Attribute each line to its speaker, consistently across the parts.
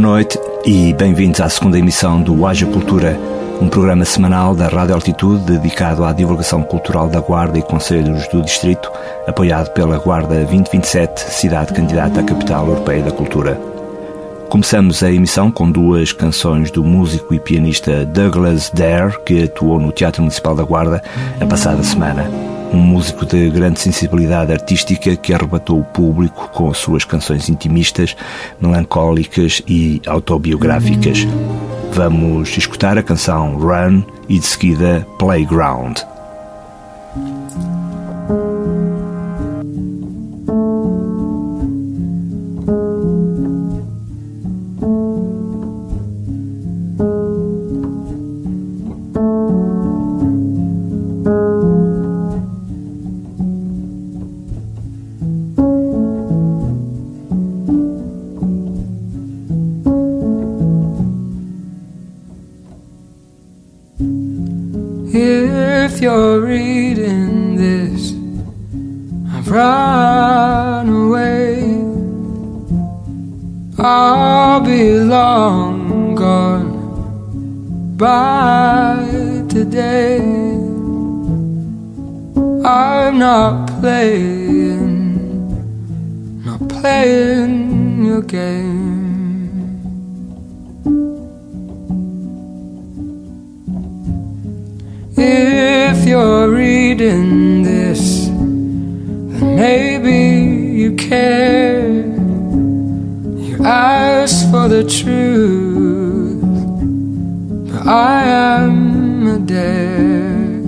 Speaker 1: Boa noite e bem-vindos à segunda emissão do Haja Cultura, um programa semanal da Rádio Altitude dedicado à divulgação cultural da Guarda e Conselhos do Distrito, apoiado pela Guarda 2027, cidade candidata à capital europeia da cultura. Começamos a emissão com duas canções do músico e pianista Douglas Dare, que atuou no Teatro Municipal da Guarda a passada semana um músico de grande sensibilidade artística que arrebatou o público com suas canções intimistas, melancólicas e autobiográficas. Vamos escutar a canção Run e de seguida Playground.
Speaker 2: If you're reading this, then maybe you care. You ask for the truth, but I am a dare.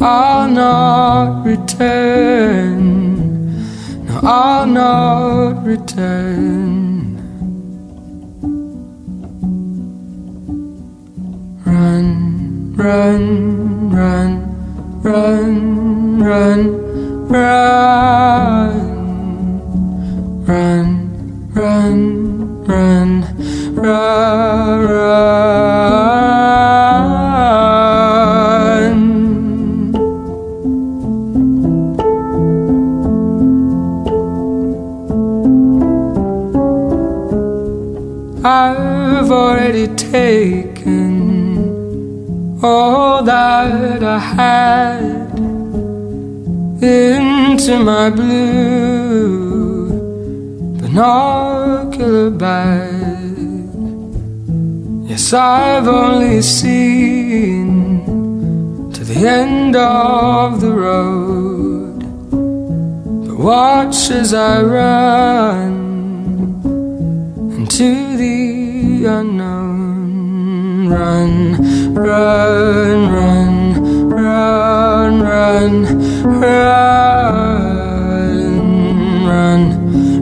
Speaker 2: I'll not return. I'll not return. Run, run, run, run, run, run, run, run, run, run. Taken all that I had into my blue binocular bag. Yes, I've only seen to the end of the road. But watch as I run into the unknown. Run, run, run, run, run, run, run,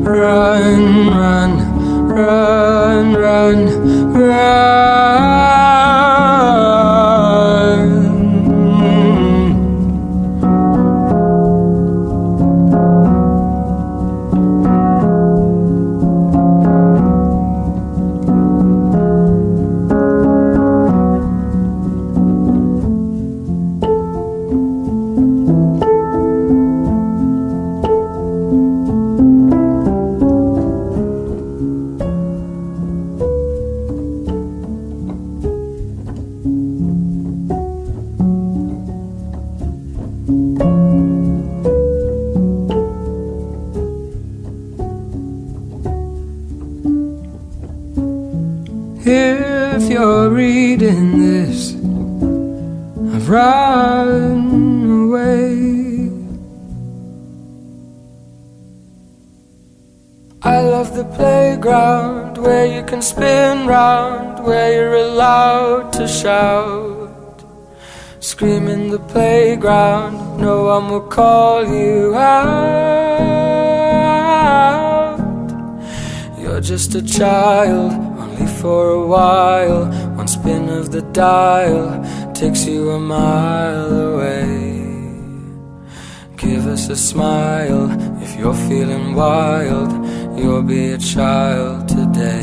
Speaker 2: run, run, run, run, run. Playground where you can spin round, where you're allowed to shout. Scream in the playground, no one will call you out. You're just a child, only for a while. One spin of the dial takes you a mile away. Give us a smile if you're feeling wild. You'll be a child today.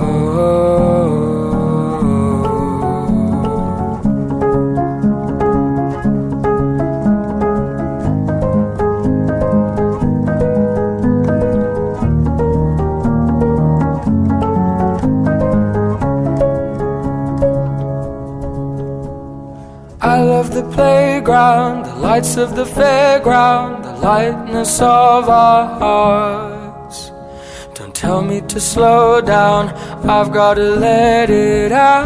Speaker 2: Oh. I love the playground, the lights of the fairground, lightness of our hearts. Don't tell me to slow down, I've gotta let it out.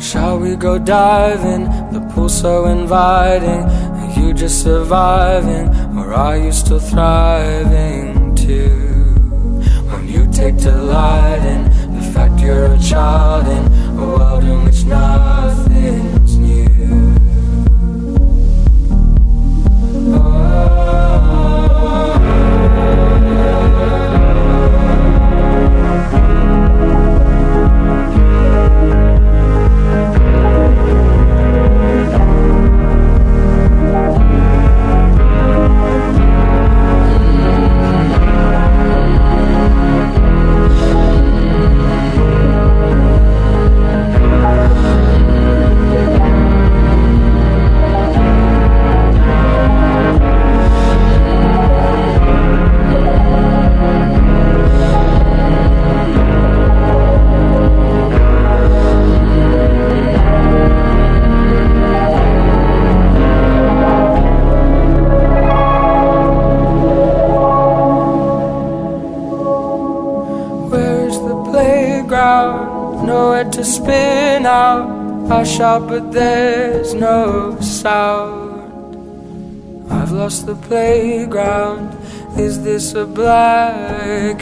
Speaker 2: Shall we go diving? The pool so inviting. Are you just surviving, or are you still thriving too? When you take delight in the fact you're a child in a world in which nothing's to spin out. I shout, but there's no sound. I've lost the playground. Is this a blackout?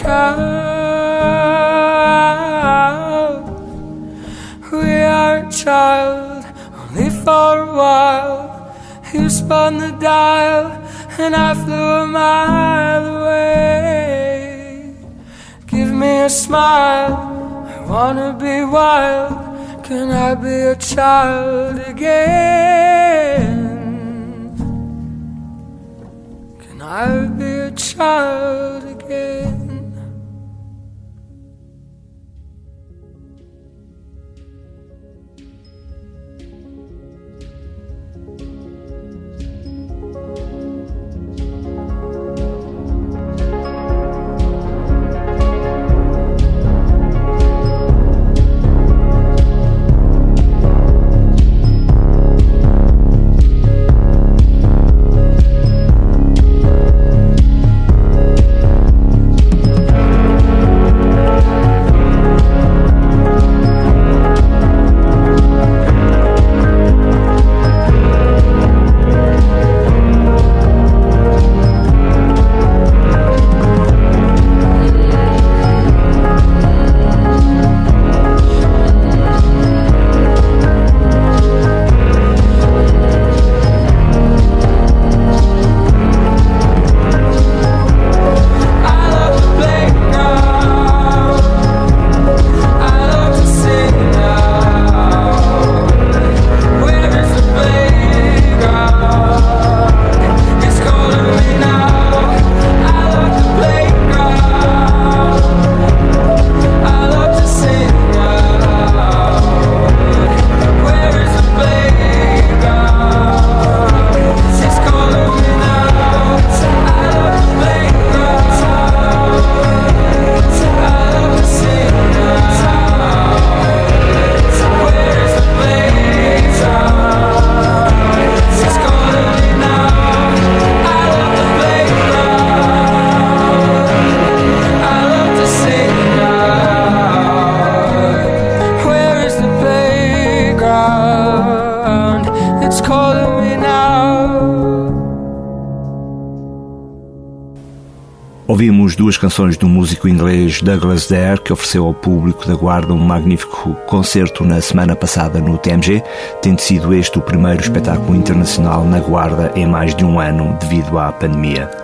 Speaker 2: We are a child, only for a while. You spun the dial, and I flew a mile away. Give me a smile, wanna be wild. Can I be a child again? Can I be a child again?
Speaker 1: Canções do músico inglês Douglas Dare, que ofereceu ao público da Guarda um magnífico concerto na semana passada no TMG, tendo sido este o primeiro espetáculo internacional na Guarda em mais de um ano devido à pandemia.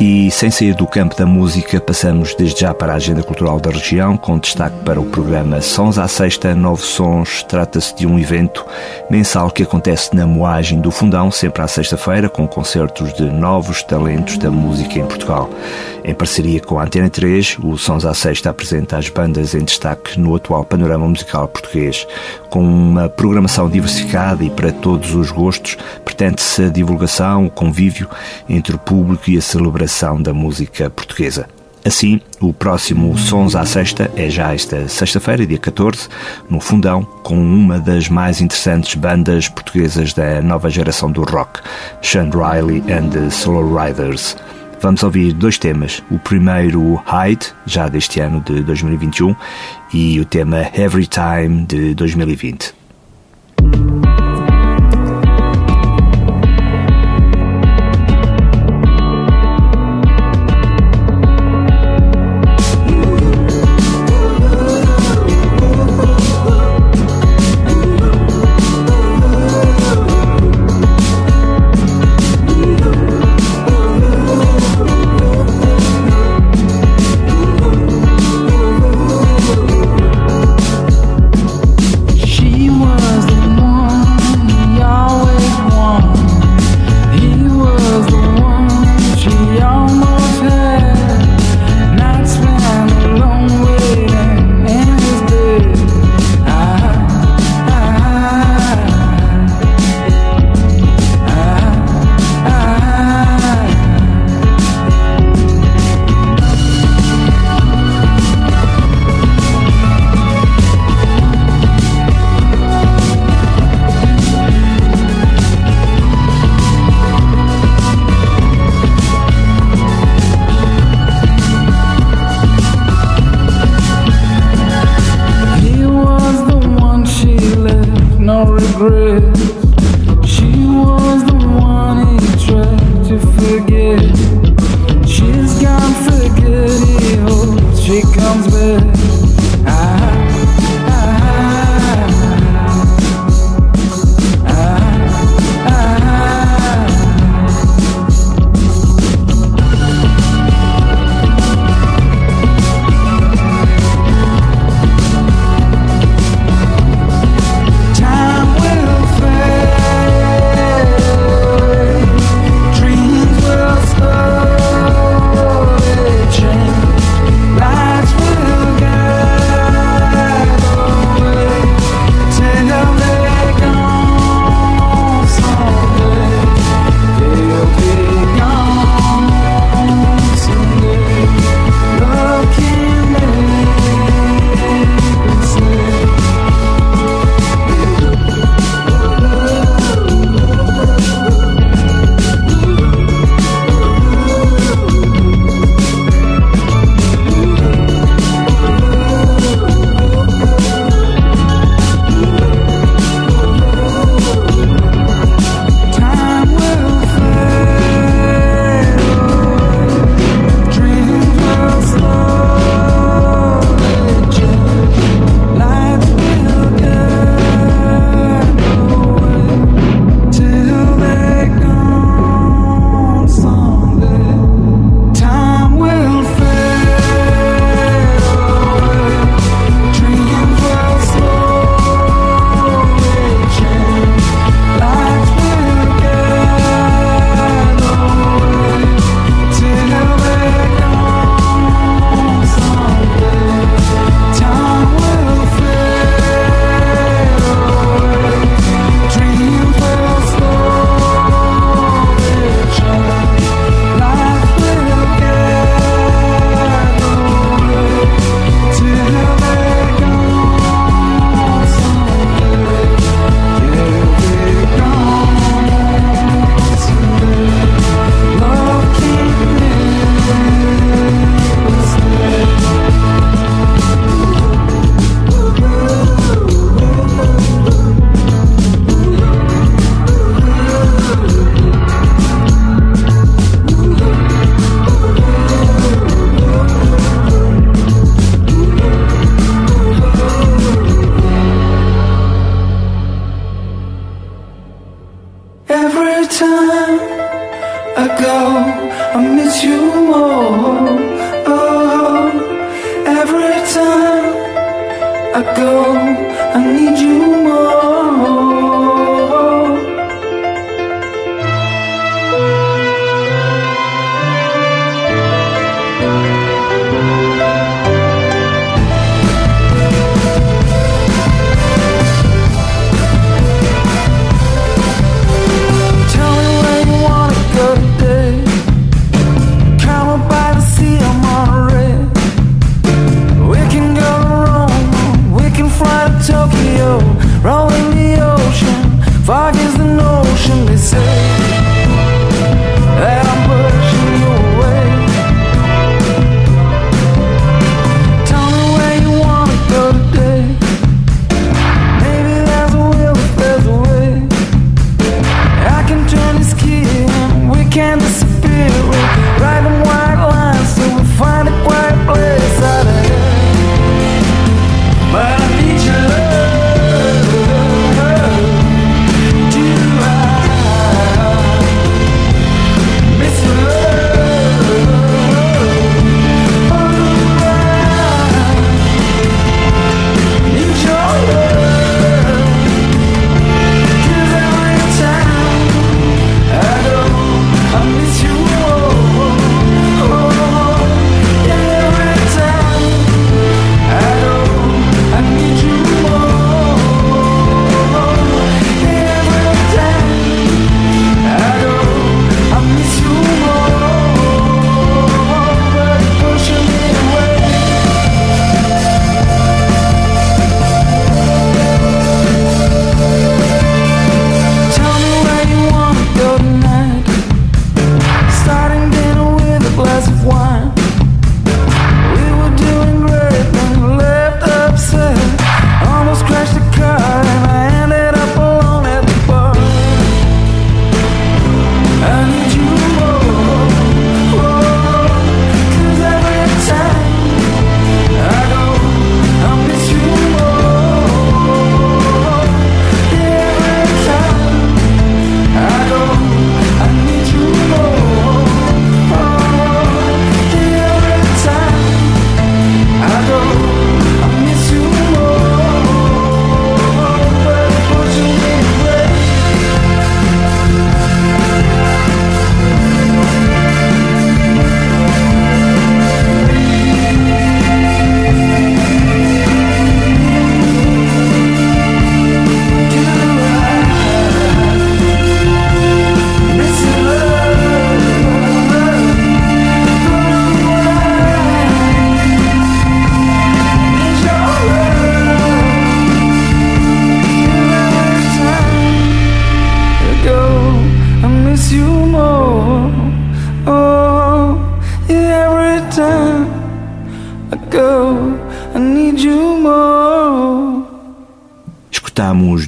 Speaker 1: E sem sair do campo da música, passamos desde já para a agenda cultural da região, com destaque para o programa Sons à Sexta, Novos Sons. Trata-se de um evento mensal que acontece na Moagem do Fundão, sempre à sexta-feira, com concertos de novos talentos da música em Portugal. Em parceria com a Antena 3, o Sons à Sexta apresenta as bandas em destaque no atual panorama musical português. Com uma programação diversificada e para todos os gostos, pretende-se a divulgação, o convívio entre o público e a celebração da música portuguesa. Assim, o próximo Sons à Sexta é já esta sexta-feira, dia 14, no Fundão, com uma das mais interessantes bandas portuguesas da nova geração do rock, Sean Riley and the Slow Riders. Vamos ouvir dois temas. O primeiro, Hide, já deste ano de 2021, e o tema Every Time de 2020.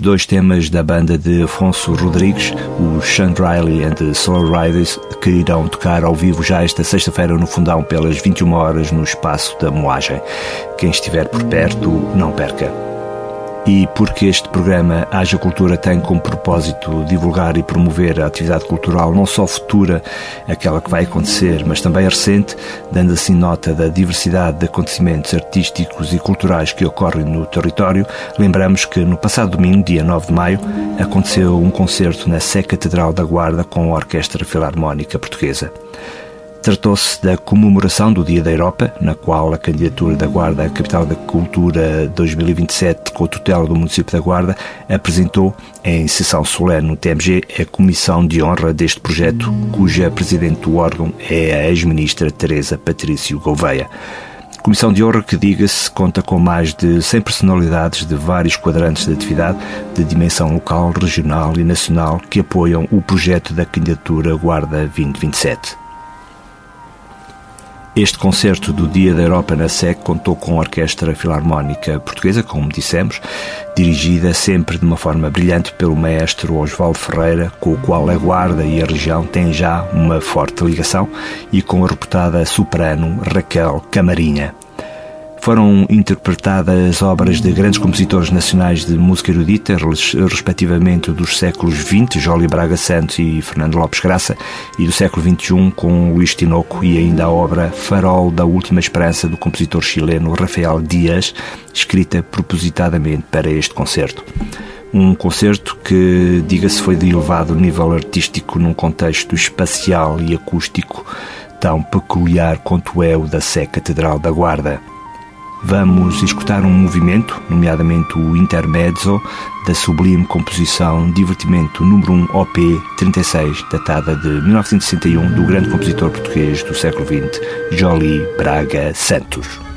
Speaker 1: Dois temas da banda de Afonso Rodrigues, os Sean Riley and the Soul Riders, que irão tocar ao vivo já esta sexta-feira no Fundão pelas 21 horas no espaço da Moagem. Quem estiver por perto, não perca e porque este programa Haja Cultura tem como propósito divulgar e promover a atividade cultural não só futura, aquela que vai acontecer, mas também recente, dando assim nota da diversidade de acontecimentos artísticos e culturais que ocorrem no território, lembramos que no passado domingo, dia 9 de maio, aconteceu um concerto na Sé Catedral da Guarda com a Orquestra Filarmónica Portuguesa. Tratou-se da comemoração do Dia da Europa, na qual a candidatura da Guarda à Capital da Cultura 2027, com a tutela do município da Guarda, apresentou, em sessão solene no TMG, a comissão de honra deste projeto, cuja presidente do órgão é a ex-ministra Teresa Patrício Gouveia. Comissão de honra que, diga-se, conta com mais de 100 personalidades de vários quadrantes de atividade de dimensão local, regional e nacional que apoiam o projeto da candidatura Guarda 2027. Este concerto do Dia da Europa na SEC contou com a Orquestra Filarmónica Portuguesa, como dissemos, dirigida sempre de uma forma brilhante pelo maestro Osvaldo Ferreira, com o qual a Guarda e a região têm já uma forte ligação, e com a reputada soprano Raquel Camarinha. Foram interpretadas obras de grandes compositores nacionais de música erudita, respectivamente dos séculos XX, Jólia Braga Santos e Fernando Lopes Graça, e do século XXI com Luís Tinoco e ainda a obra Farol da Última Esperança do compositor chileno Rafael Dias, escrita propositadamente para este concerto. Um concerto que, diga-se, foi de elevado nível artístico num contexto espacial e acústico tão peculiar quanto é o da Sé Catedral da Guarda. Vamos escutar um movimento, nomeadamente o Intermezzo, da sublime composição Divertimento número 1 OP 36, datada de 1961, do grande compositor português do século XX, Jolie Braga Santos.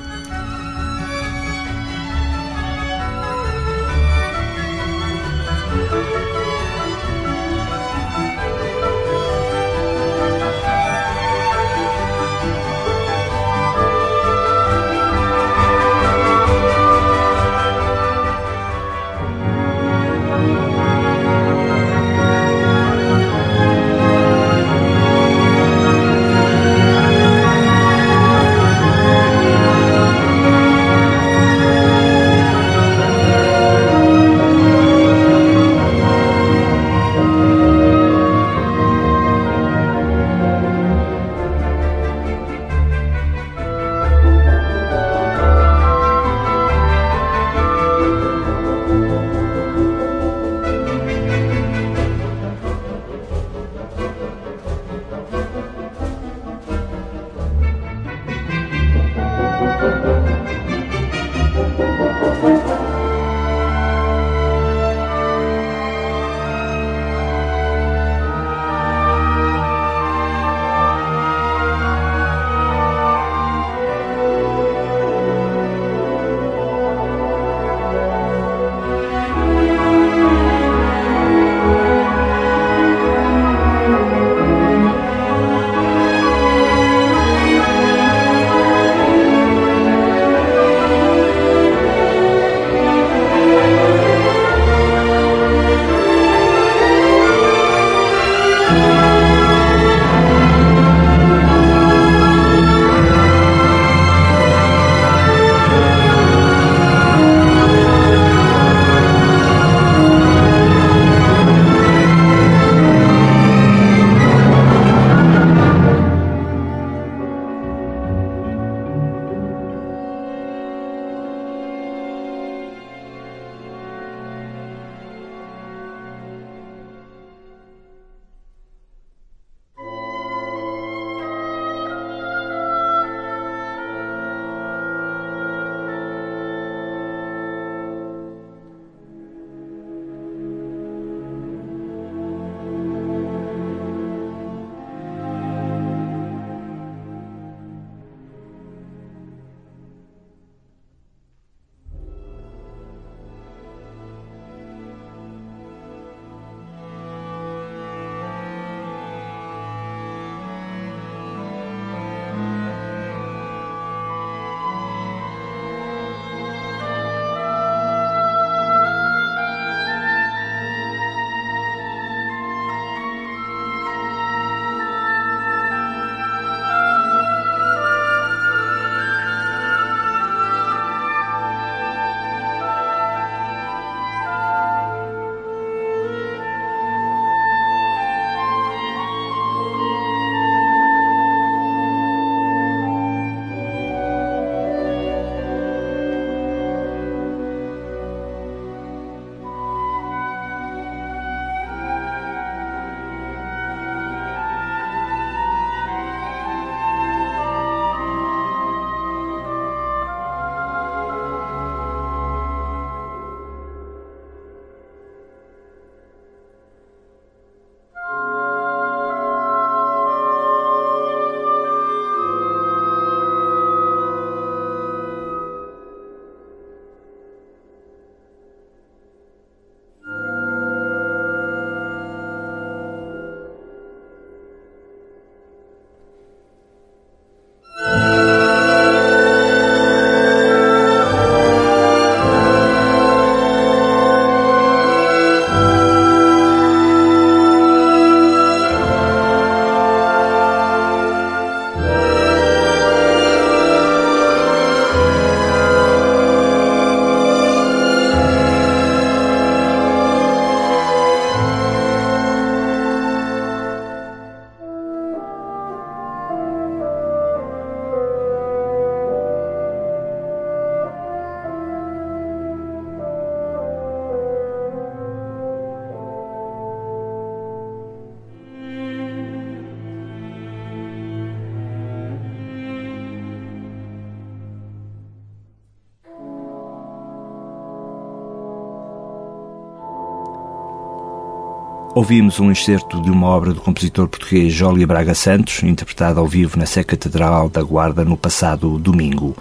Speaker 1: Ouvimos um excerto de uma obra do compositor português Jólia Braga Santos, interpretada ao vivo na Sé Catedral da Guarda no passado domingo.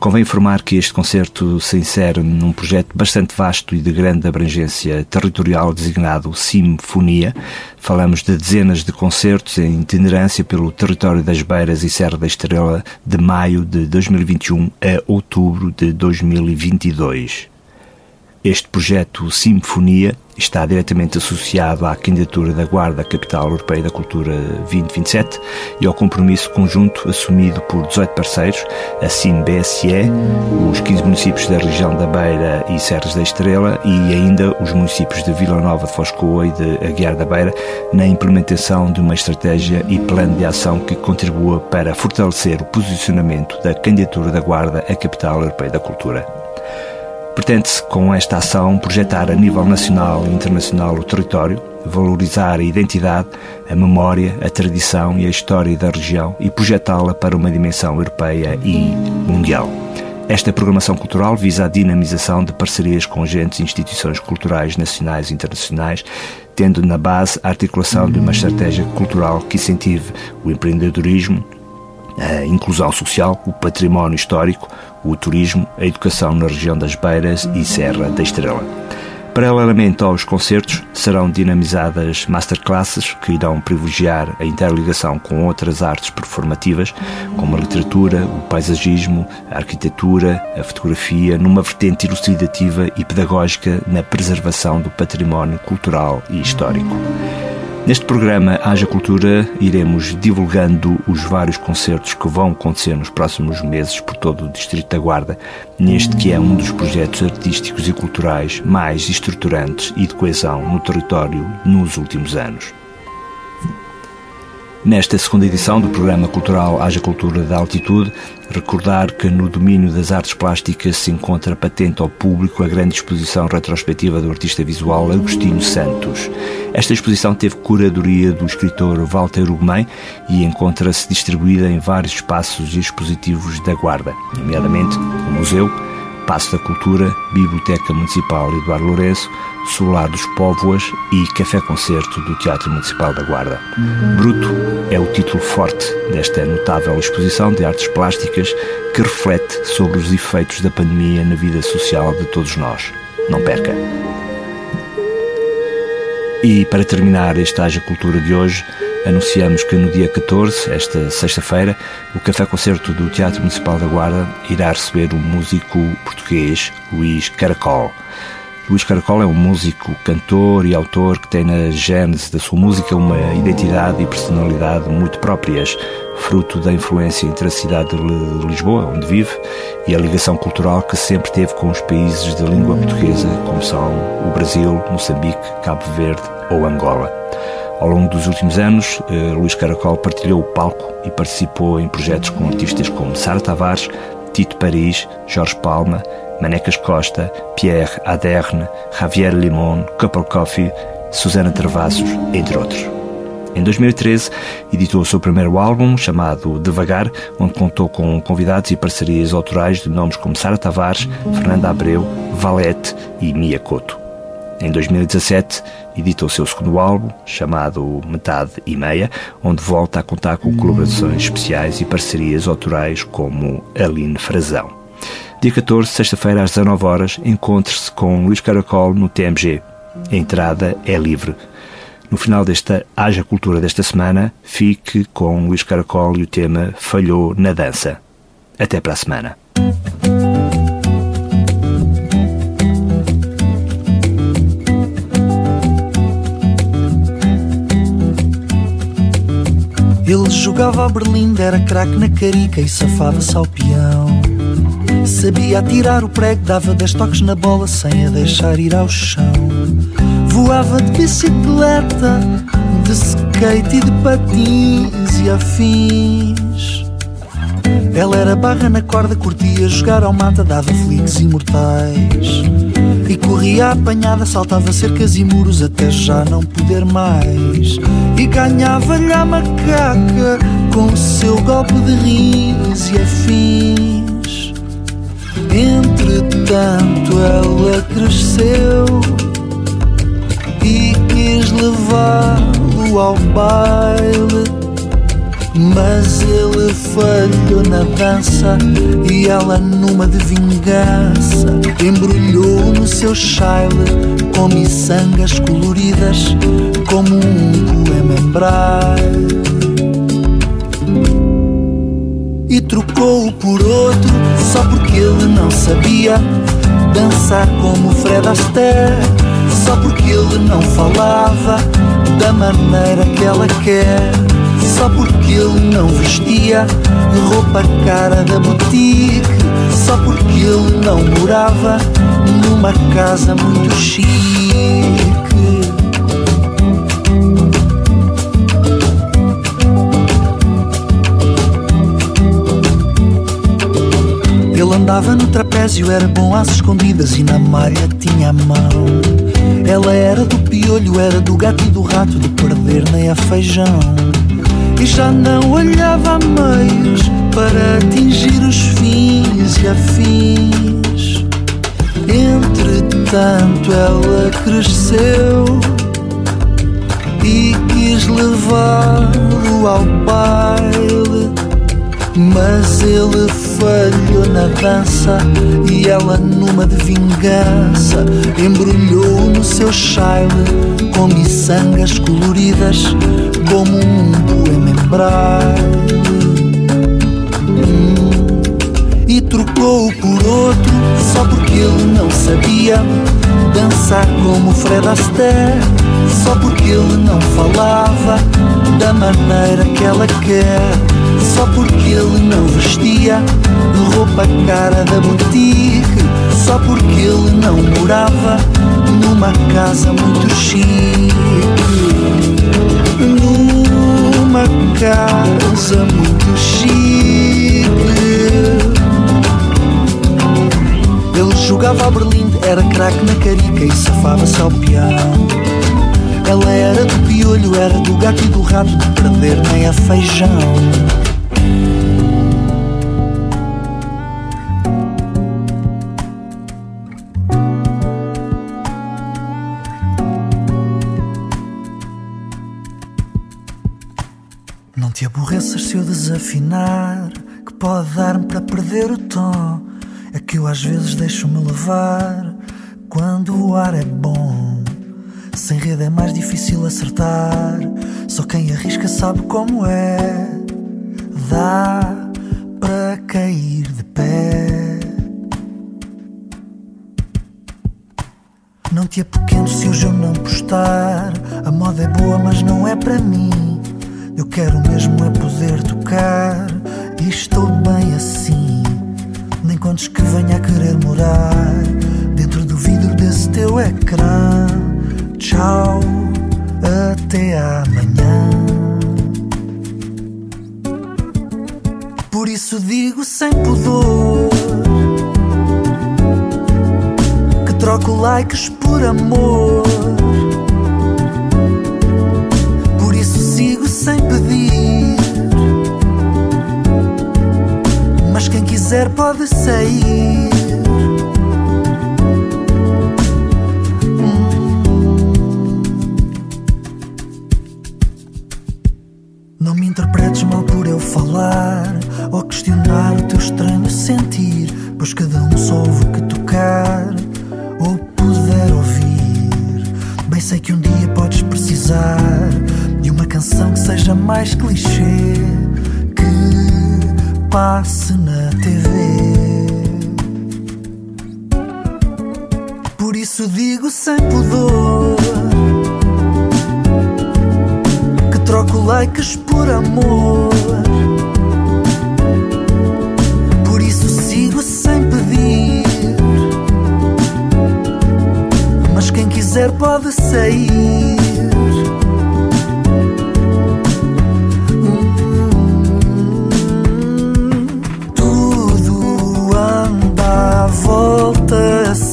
Speaker 1: Convém informar que este concerto se insere num projeto bastante vasto e de grande abrangência territorial designado Sinfonia. Falamos de dezenas de concertos em itinerância pelo território das Beiras e Serra da Estrela de maio de 2021 a outubro de 2022. Este projeto Sinfonia está diretamente associado à candidatura da Guarda Capital Europeia da Cultura 2027 e ao compromisso conjunto assumido por 18 parceiros, a CIM-BSE, os 15 municípios da região da Beira e Serras da Estrela e ainda os municípios de Vila Nova de Foscoa e de Aguiar da Beira na implementação de uma estratégia e plano de ação que contribua para fortalecer o posicionamento da candidatura da Guarda à Capital Europeia da Cultura. Pretende-se, com esta ação, projetar a nível nacional e internacional o território, valorizar a identidade, a memória, a tradição e a história da região e projetá-la para uma dimensão europeia e mundial. Esta programação cultural visa a dinamização de parcerias com agentes e instituições culturais nacionais e internacionais, tendo na base a articulação de uma estratégia cultural que incentive o empreendedorismo, a inclusão social, o património histórico, o turismo, a educação na região das Beiras e Serra da Estrela. Paralelamente aos concertos, serão dinamizadas masterclasses que irão privilegiar a interligação com outras artes performativas, como a literatura, o paisagismo, a arquitetura, a fotografia, numa vertente elucidativa e pedagógica na preservação do património cultural e histórico. Neste programa Haja Cultura iremos divulgando os vários concertos que vão acontecer nos próximos meses por todo o Distrito da Guarda, neste que é um dos projetos artísticos e culturais mais estruturantes e de coesão no território nos últimos anos. Nesta segunda edição do programa cultural Haja Cultura da Altitude, recordar que no domínio das artes plásticas se encontra patente ao público a grande exposição retrospectiva do artista visual Agostinho Santos. Esta exposição teve curadoria do escritor Walter Ugumem e encontra-se distribuída em vários espaços expositivos da Guarda, nomeadamente o Museu, Passo da Cultura, Biblioteca Municipal Eduardo Lourenço, Solar dos Póvoas e Café Concerto do Teatro Municipal da Guarda. Bruto é o título forte desta notável exposição de artes plásticas que reflete sobre os efeitos da pandemia na vida social de todos nós. Não perca! E para terminar este Haja Cultura de hoje, anunciamos que no dia 14, esta sexta-feira, o Café Concerto do Teatro Municipal da Guarda irá receber o músico português Luís Caracol. Luís Caracol é um músico, cantor e autor que tem na gênese da sua música uma identidade e personalidade muito próprias, fruto da influência entre a cidade de Lisboa, onde vive, e a ligação cultural que sempre teve com os países de língua portuguesa, como são o Brasil, Moçambique, Cabo Verde ou Angola. Ao longo dos últimos anos, eh, Luís Caracol partilhou o palco e participou em projetos com artistas como Sara Tavares, Tito Paris, Jorge Palma, Manecas Costa, Pierre Aderne, Javier Limon, Couple Coffee, Susana Travassos, entre outros. Em 2013, editou o seu primeiro álbum, chamado Devagar, onde contou com convidados e parcerias autorais de nomes como Sara Tavares, Fernanda Abreu, Valete e Mia Couto. Em 2017, editou o seu segundo álbum, chamado Metade e Meia, onde volta a contar com colaborações especiais e parcerias autorais como Aline Frazão. Dia 14, sexta-feira, às 19 horas, encontre-se com Luís Caracol no TMG. A entrada é livre. No final desta Haja Cultura desta semana, fique com Luís Caracol e o tema Falhou na Dança. Até para a semana.
Speaker 3: Ele jogava a berlinda, era craque na carica e safava-se ao peão. Sabia atirar o prego, dava dez toques na bola sem a deixar ir ao chão. Voava de bicicleta, de skate e de patins e afins. Ela era barra na corda, curtia jogar ao mata, dava flicks imortais. E corria apanhada, saltava cercas e muros até já não poder mais. E ganhava-lhe a macaca com o seu golpe de rins e afins. Entretanto, ela cresceu e quis levá-lo ao baile. Mas ele falhou na dança e ela, numa de vingança, embrulhou no seu chile com miçangas coloridas como um poema em braille. E trocou-o por outro só porque ele não sabia dançar como Fred Astaire. Só porque ele não falava da maneira que ela quer. Só porque ele não vestia roupa cara da boutique. Só porque ele não morava numa casa muito chique. Ele andava no trapézio, era bom às escondidas e na malha tinha a mão. Ela era do piolho, era do gato e do rato, de perder nem a feijão. E já não olhava a meios para atingir os fins e afins. Entretanto, ela cresceu e quis levá-lo ao baile. Mas ele falhou na dança e ela, numa de vingança, embrulhou no seu chile com miçangas coloridas como um poema em braille. Hum, e trocou por outro só porque ele não sabia dançar como Fred Astaire. Só porque ele não falava da maneira que ela quer só porque ele não vestia roupa cara da boutique. Só porque ele não morava numa casa muito chique. Numa casa muito chique. Ele jogava a Berlim, era craque na carica e safava-se ao piano. Ela era do piolho, era do gato e do rato, de perder nem a feijão. Aborreças se eu desafinar, que pode dar-me para perder o tom. É que eu às vezes deixo-me levar quando o ar é bom. Sem rede é mais difícil acertar, só quem arrisca sabe como é. Dá para cair de pé. Não te apoquento se hoje eu não postar. A moda é boa, mas não é para mim. Eu quero mesmo é poder tocar e estou bem assim. Nem contes que venha a querer morar dentro do vidro desse teu ecrã. Tchau, até amanhã. Por isso digo sem pudor que troco likes por amor. Pedir. Mas quem quiser pode sair. Passe na TV. Por isso digo sem pudor que troco likes por amor. Por isso sigo sem pedir. Mas quem quiser pode sair. Volta sem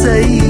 Speaker 3: pode